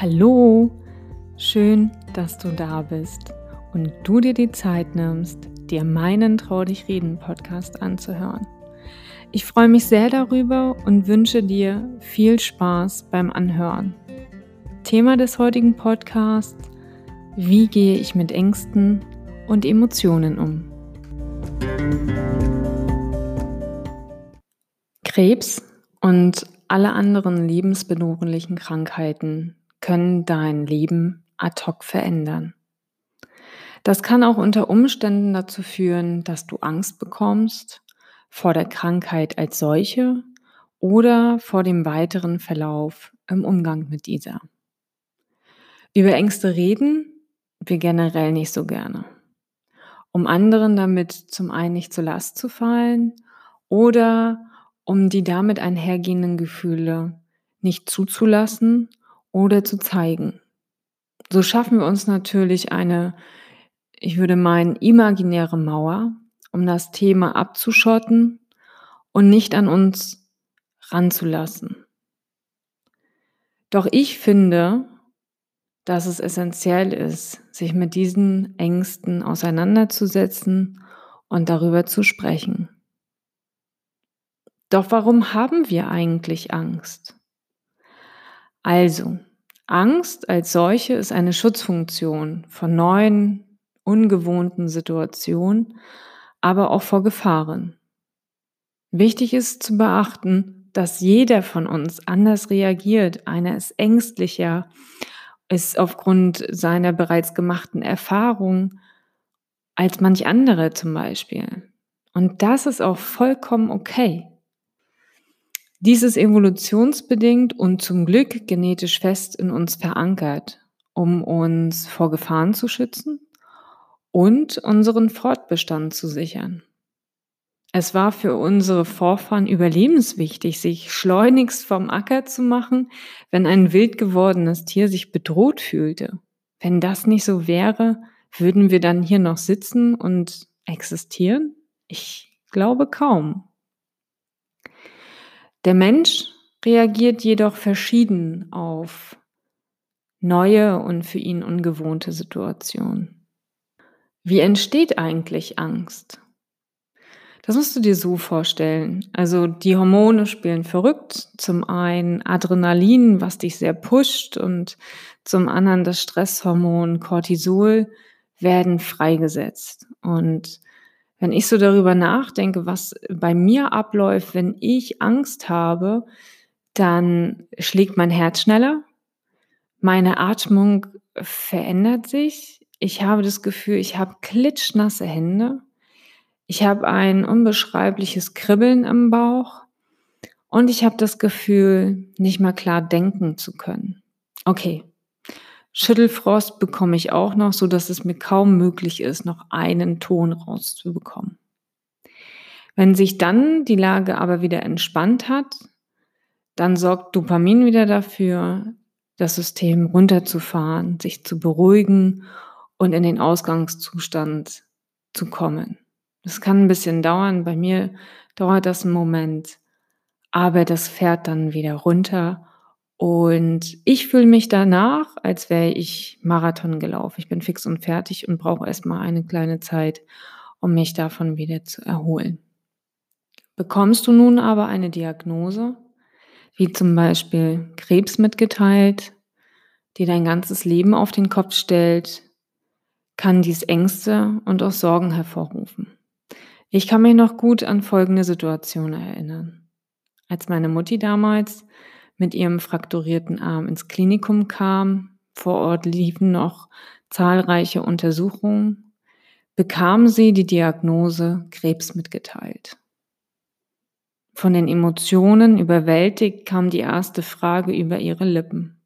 Hallo, schön, dass du da bist und du dir die Zeit nimmst, dir meinen Trau dich reden Podcast anzuhören. Ich freue mich sehr darüber und wünsche dir viel Spaß beim Anhören. Thema des heutigen Podcasts, wie gehe ich mit Ängsten und Emotionen um? Krebs und alle anderen lebensbedrohlichen Krankheiten können dein Leben ad hoc verändern. Das kann auch unter Umständen dazu führen, dass du Angst bekommst vor der Krankheit als solche oder vor dem weiteren Verlauf im Umgang mit dieser. Über Ängste reden wir generell nicht so gerne, um anderen damit zum einen nicht zur Last zu fallen oder um die damit einhergehenden Gefühle nicht zuzulassen oder zu zeigen. So schaffen wir uns natürlich eine, ich würde meinen, imaginäre Mauer, um das Thema abzuschotten und nicht an uns ranzulassen. Doch ich finde, dass es essentiell ist, sich mit diesen Ängsten auseinanderzusetzen und darüber zu sprechen. Doch warum haben wir eigentlich Angst? Also, Angst als solche ist eine Schutzfunktion vor neuen, ungewohnten Situationen, aber auch vor Gefahren. Wichtig ist zu beachten, dass jeder von uns anders reagiert. Einer ist ängstlicher, ist aufgrund seiner bereits gemachten Erfahrung als manch andere zum Beispiel. Und das ist auch vollkommen okay. Dies ist evolutionsbedingt und zum Glück genetisch fest in uns verankert, um uns vor Gefahren zu schützen und unseren Fortbestand zu sichern. Es war für unsere Vorfahren überlebenswichtig, sich schleunigst vom Acker zu machen, wenn ein wild gewordenes Tier sich bedroht fühlte. Wenn das nicht so wäre, würden wir dann hier noch sitzen und existieren? Ich glaube kaum. Der Mensch reagiert jedoch verschieden auf neue und für ihn ungewohnte Situationen. Wie entsteht eigentlich Angst? Das musst du dir so vorstellen. Also die Hormone spielen verrückt. Zum einen Adrenalin, was dich sehr pusht und zum anderen das Stresshormon Cortisol werden freigesetzt. Und wenn ich so darüber nachdenke, was bei mir abläuft, wenn ich Angst habe, dann schlägt mein Herz schneller, meine Atmung verändert sich, ich habe das Gefühl, ich habe klitschnasse Hände, ich habe ein unbeschreibliches Kribbeln im Bauch. Und ich habe das Gefühl, nicht mal klar denken zu können. Okay, Schüttelfrost bekomme ich auch noch, so dass es mir kaum möglich ist, noch einen Ton rauszubekommen. Wenn sich dann die Lage aber wieder entspannt hat, dann sorgt Dopamin wieder dafür, das System runterzufahren, sich zu beruhigen und in den Ausgangszustand zu kommen. Das kann ein bisschen dauern. Bei mir dauert das einen Moment, aber das fährt dann wieder runter und ich fühle mich danach, als wäre ich Marathon gelaufen. Ich bin fix und fertig und brauche erstmal eine kleine Zeit, um mich davon wieder zu erholen. Bekommst du nun aber eine Diagnose, wie zum Beispiel Krebs mitgeteilt, die dein ganzes Leben auf den Kopf stellt, kann dies Ängste und auch Sorgen hervorrufen. Ich kann mich noch gut an folgende Situation erinnern. Als meine Mutti damals mit ihrem frakturierten Arm ins Klinikum kam. Vor Ort liefen noch zahlreiche Untersuchungen, bekam sie die Diagnose Krebs mitgeteilt. Von den Emotionen überwältigt kam die erste Frage über ihre Lippen.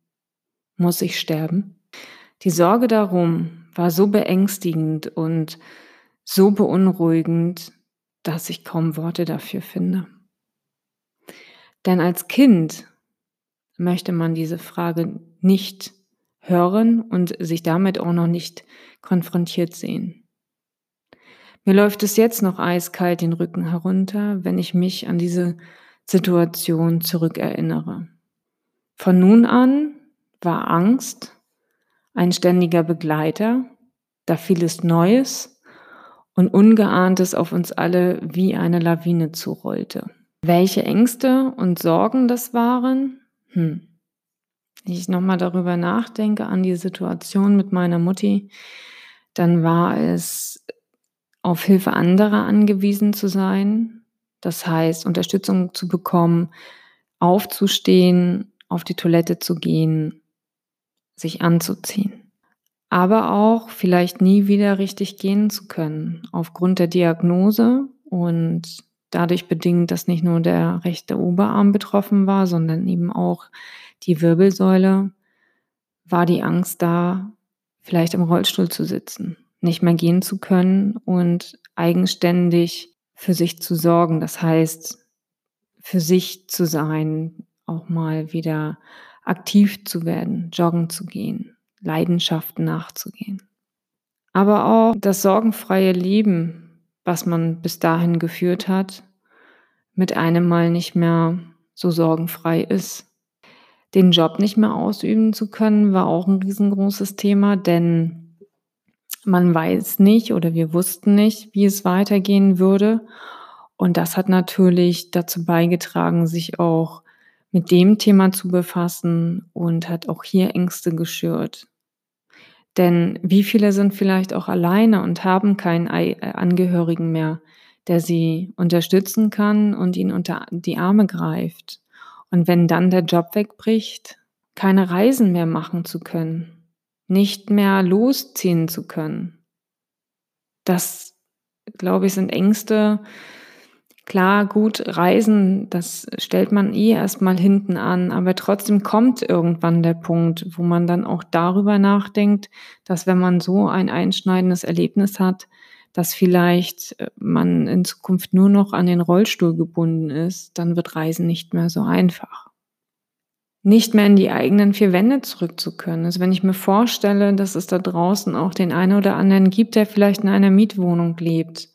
Muss ich sterben? Die Sorge darum war so beängstigend und so beunruhigend, dass ich kaum Worte dafür finde. Denn als Kind möchte man diese Frage nicht hören und sich damit auch noch nicht konfrontiert sehen. Mir läuft es jetzt noch eiskalt den Rücken herunter, wenn ich mich an diese Situation zurückerinnere. Von nun an war Angst ein ständiger Begleiter, da vieles Neues und Ungeahntes auf uns alle wie eine Lawine zurollte. Welche Ängste und Sorgen das waren? Hm. Ich nochmal darüber nachdenke an die Situation mit meiner Mutti, dann war es auf Hilfe anderer angewiesen zu sein. Das heißt, Unterstützung zu bekommen, aufzustehen, auf die Toilette zu gehen, sich anzuziehen. Aber auch vielleicht nie wieder richtig gehen zu können, aufgrund der Diagnose und dadurch bedingt, dass nicht nur der rechte Oberarm betroffen war, sondern eben auch die Wirbelsäule, war die Angst da, vielleicht im Rollstuhl zu sitzen, nicht mehr gehen zu können und eigenständig für sich zu sorgen. Das heißt, für sich zu sein, auch mal wieder aktiv zu werden, joggen zu gehen, Leidenschaften nachzugehen. Aber auch das sorgenfreie Leben, was man bis dahin geführt hat, mit einem Mal nicht mehr so sorgenfrei ist. Den Job nicht mehr ausüben zu können, war auch ein riesengroßes Thema, denn man weiß nicht oder wir wussten nicht, wie es weitergehen würde. Und das hat natürlich dazu beigetragen, sich auch mit dem Thema zu befassen und hat auch hier Ängste geschürt. Denn wie viele sind vielleicht auch alleine und haben keinen äh, Angehörigen mehr, der sie unterstützen kann und ihnen unter die Arme greift. Und wenn dann der Job wegbricht, keine Reisen mehr machen zu können, nicht mehr losziehen zu können. Das, glaube ich, sind Ängste, Klar, gut, Reisen, das stellt man eh erstmal hinten an, aber trotzdem kommt irgendwann der Punkt, wo man dann auch darüber nachdenkt, dass wenn man so ein einschneidendes Erlebnis hat, dass vielleicht äh, man in Zukunft nur noch an den Rollstuhl gebunden ist, dann wird Reisen nicht mehr so einfach. Nicht mehr in die eigenen vier Wände zurück zu können. Also wenn ich mir vorstelle, dass es da draußen auch den einen oder anderen gibt, der vielleicht in einer Mietwohnung lebt,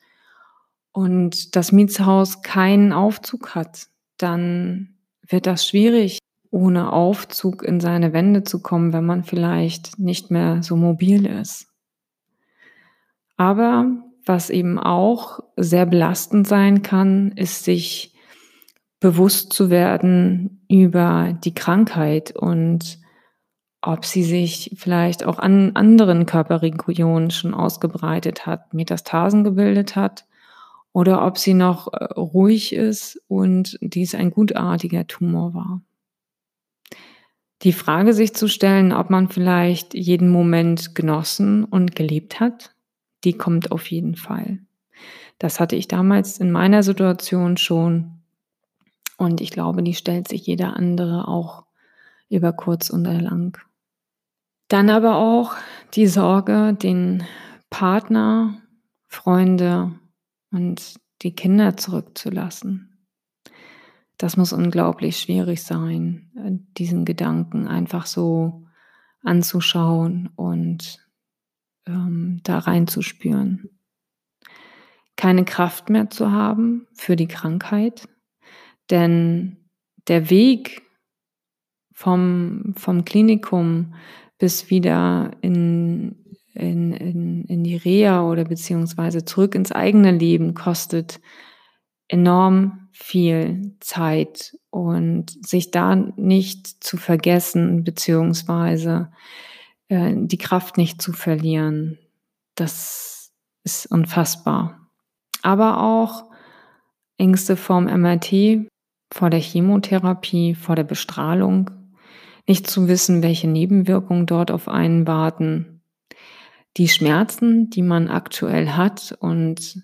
und das Mietshaus keinen Aufzug hat, dann wird das schwierig, ohne Aufzug in seine Wände zu kommen, wenn man vielleicht nicht mehr so mobil ist. Aber was eben auch sehr belastend sein kann, ist sich bewusst zu werden über die Krankheit und ob sie sich vielleicht auch an anderen Körperregionen schon ausgebreitet hat, Metastasen gebildet hat oder ob sie noch äh, ruhig ist und dies ein gutartiger Tumor war. Die Frage sich zu stellen, ob man vielleicht jeden Moment genossen und gelebt hat, die kommt auf jeden Fall. Das hatte ich damals in meiner Situation schon und ich glaube, die stellt sich jeder andere auch über kurz oder lang. Dann aber auch die Sorge, den Partner, Freunde, und die Kinder zurückzulassen. Das muss unglaublich schwierig sein, diesen Gedanken einfach so anzuschauen und ähm, da reinzuspüren. Keine Kraft mehr zu haben für die Krankheit, denn der Weg vom, vom Klinikum bis wieder in in, in, in die Reha oder beziehungsweise zurück ins eigene Leben kostet enorm viel Zeit. Und sich da nicht zu vergessen beziehungsweise äh, die Kraft nicht zu verlieren, das ist unfassbar. Aber auch Ängste vorm MRT, vor der Chemotherapie, vor der Bestrahlung, nicht zu wissen, welche Nebenwirkungen dort auf einen warten, die Schmerzen, die man aktuell hat und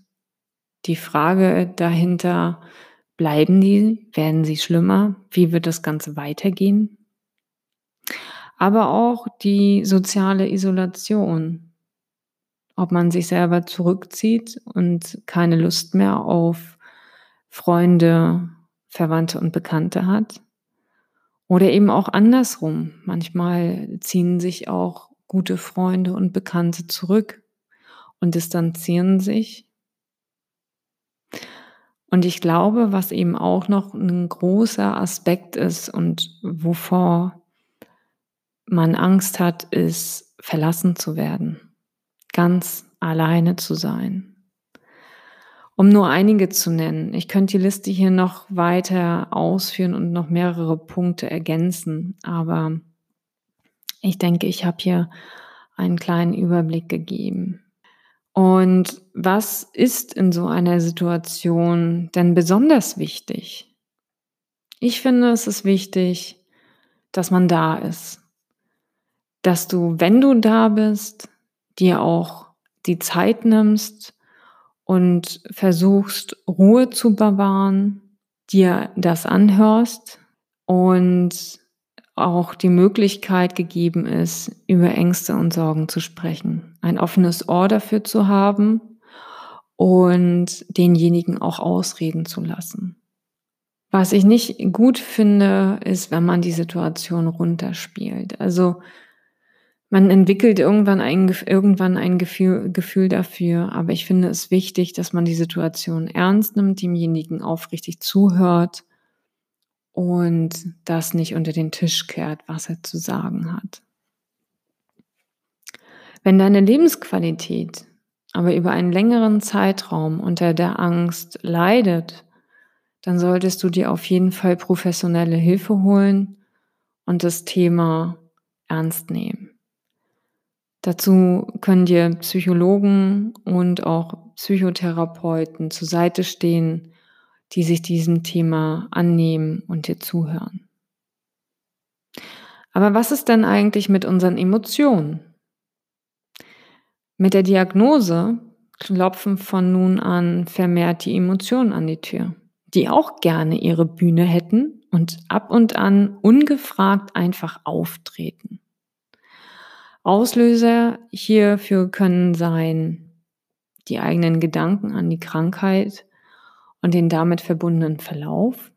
die Frage dahinter, bleiben die, werden sie schlimmer, wie wird das Ganze weitergehen? Aber auch die soziale Isolation, ob man sich selber zurückzieht und keine Lust mehr auf Freunde, Verwandte und Bekannte hat. Oder eben auch andersrum. Manchmal ziehen sich auch gute Freunde und Bekannte zurück und distanzieren sich. Und ich glaube, was eben auch noch ein großer Aspekt ist und wovor man Angst hat, ist verlassen zu werden, ganz alleine zu sein. Um nur einige zu nennen. Ich könnte die Liste hier noch weiter ausführen und noch mehrere Punkte ergänzen, aber ich denke, ich habe hier einen kleinen Überblick gegeben. Und was ist in so einer Situation denn besonders wichtig? Ich finde, es ist wichtig, dass man da ist. Dass du, wenn du da bist, dir auch die Zeit nimmst und versuchst, Ruhe zu bewahren, dir das anhörst und auch die Möglichkeit gegeben ist, über Ängste und Sorgen zu sprechen, ein offenes Ohr dafür zu haben und denjenigen auch ausreden zu lassen. Was ich nicht gut finde, ist, wenn man die Situation runterspielt. Also man entwickelt irgendwann ein, irgendwann ein Gefühl, Gefühl dafür, aber ich finde es wichtig, dass man die Situation ernst nimmt, demjenigen aufrichtig zuhört und das nicht unter den Tisch kehrt, was er zu sagen hat. Wenn deine Lebensqualität aber über einen längeren Zeitraum unter der Angst leidet, dann solltest du dir auf jeden Fall professionelle Hilfe holen und das Thema ernst nehmen. Dazu können dir Psychologen und auch Psychotherapeuten zur Seite stehen, die sich diesem Thema annehmen und dir zuhören. Aber was ist denn eigentlich mit unseren Emotionen? Mit der Diagnose klopfen von nun an vermehrt die Emotionen an die Tür, die auch gerne ihre Bühne hätten und ab und an ungefragt einfach auftreten. Auslöser hierfür können sein die eigenen Gedanken an die Krankheit und den damit verbundenen Verlauf.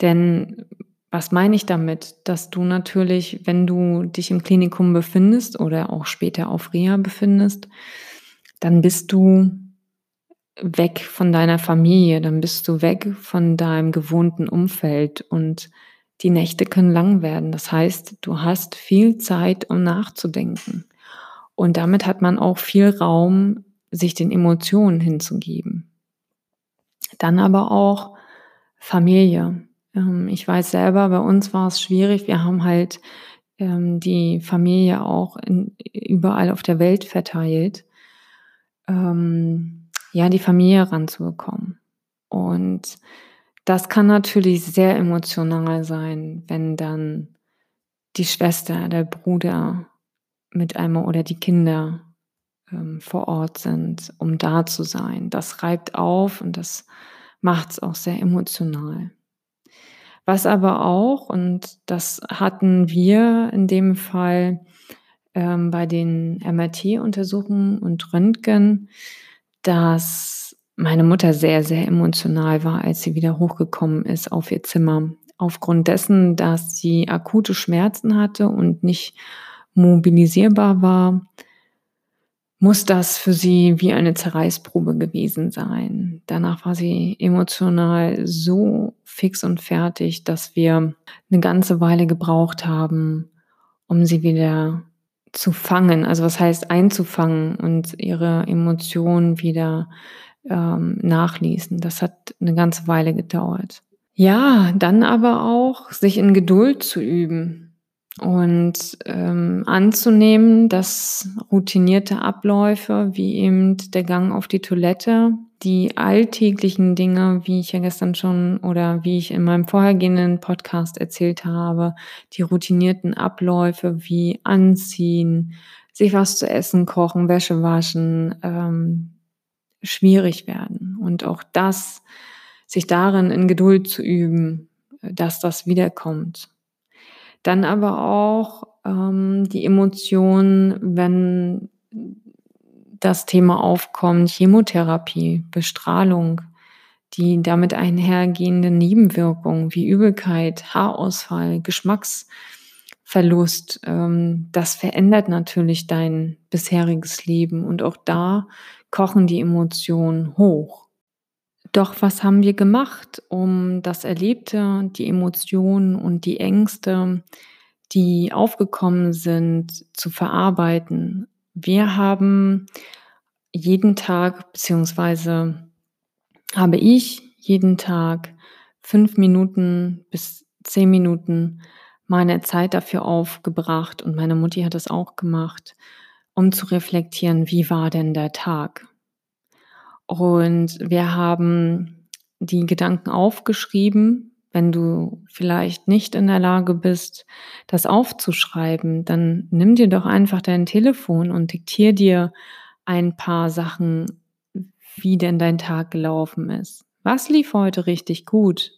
Denn was meine ich damit? Dass du natürlich, wenn du dich im Klinikum befindest oder auch später auf Reha befindest, dann bist du weg von deiner Familie, dann bist du weg von deinem gewohnten Umfeld und die Nächte können lang werden. Das heißt, du hast viel Zeit, um nachzudenken. Und damit hat man auch viel Raum, sich den Emotionen hinzugeben. Dann aber auch Familie. Ähm, ich weiß selber, bei uns war es schwierig. Wir haben halt ähm, die Familie auch überall auf der Welt verteilt. Ähm, ja, die Familie ranzubekommen. Und das kann natürlich sehr emotional sein, wenn dann die Schwester, der Bruder mit einmal oder die Kinder ähm, vor Ort sind, um da zu sein. Das reibt auf und das macht es auch sehr emotional. Was aber auch, und das hatten wir in dem Fall ähm, bei den MRT-Untersuchungen und Röntgen, dass meine Mutter sehr, sehr emotional war, als sie wieder hochgekommen ist auf ihr Zimmer. Aufgrund dessen, dass sie akute Schmerzen hatte und nicht mobilisierbar war, muss das für sie wie eine Zerreißprobe gewesen sein. Danach war sie emotional so fix und fertig, dass wir eine ganze Weile gebraucht haben, um sie wieder zu fangen. Also was heißt einzufangen und ihre Emotionen wieder ähm, nachließen. Das hat eine ganze Weile gedauert. Ja, dann aber auch sich in Geduld zu üben und ähm, anzunehmen, dass routinierte Abläufe wie eben der Gang auf die Toilette, die alltäglichen Dinge, wie ich ja gestern schon oder wie ich in meinem vorhergehenden Podcast erzählt habe, die routinierten Abläufe wie Anziehen, sich was zu essen kochen, Wäsche waschen, ähm, schwierig werden. Und auch das, sich darin in Geduld zu üben, dass das wiederkommt. Dann aber auch ähm, die Emotionen, wenn das Thema aufkommt, Chemotherapie, Bestrahlung, die damit einhergehende Nebenwirkungen wie Übelkeit, Haarausfall, Geschmacksverlust, ähm, das verändert natürlich dein bisheriges Leben und auch da kochen die Emotionen hoch. Doch was haben wir gemacht, um das Erlebte, die Emotionen und die Ängste, die aufgekommen sind, zu verarbeiten. Wir haben jeden Tag, beziehungsweise habe ich jeden Tag fünf Minuten bis zehn Minuten meine Zeit dafür aufgebracht und meine Mutti hat es auch gemacht, um zu reflektieren, wie war denn der Tag? Und wir haben die Gedanken aufgeschrieben. Wenn du vielleicht nicht in der Lage bist, das aufzuschreiben, dann nimm dir doch einfach dein Telefon und diktier dir ein paar Sachen, wie denn dein Tag gelaufen ist. Was lief heute richtig gut?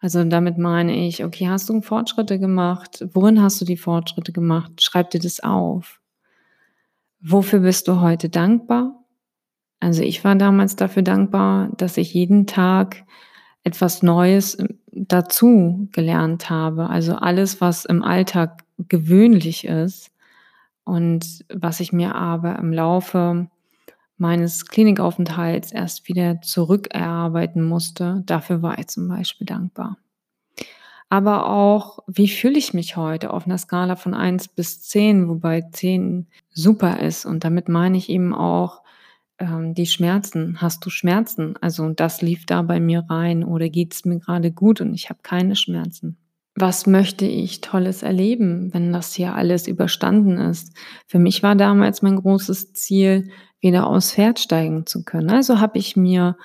Also damit meine ich, okay, hast du Fortschritte gemacht? Worin hast du die Fortschritte gemacht? Schreib dir das auf. Wofür bist du heute dankbar? Also ich war damals dafür dankbar, dass ich jeden Tag etwas Neues äh, dazu gelernt habe. Also alles, was im Alltag gewöhnlich ist und was ich mir aber im Laufe meines Klinikaufenthalts erst wieder zurückerarbeiten musste, dafür war ich zum Beispiel dankbar. Aber auch, wie fühle ich mich heute auf einer Skala von eins bis zehn, wobei zehn super ist. Und damit meine ich eben auch, ähm, die Schmerzen. Hast du Schmerzen? Also das lief da bei mir rein oder geht es mir gerade gut und ich habe keine Schmerzen? Was möchte ich Tolles erleben, wenn das hier alles überstanden ist? Für mich war damals mein großes Ziel, wieder aufs Pferd steigen zu können. Also habe ich mir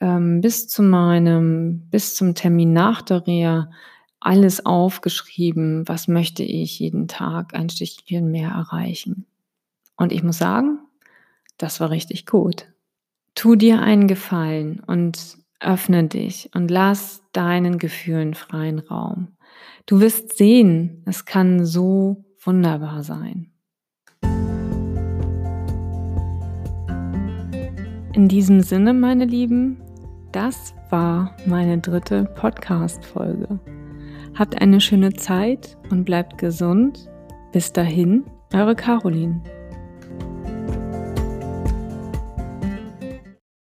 ähm, bis zu meinem, bis zum Termin nach der Reha alles aufgeschrieben, was möchte ich jeden Tag ein Stückchen mehr erreichen. Und ich muss sagen, das war richtig gut. Tu dir einen Gefallen und öffne dich und lass deinen Gefühlen freien Raum. Du wirst sehen, es kann so wunderbar sein. In diesem Sinne, meine Lieben, das war meine dritte Podcast-Folge. Habt eine schöne Zeit und bleibt gesund. Bis dahin, eure Caroline.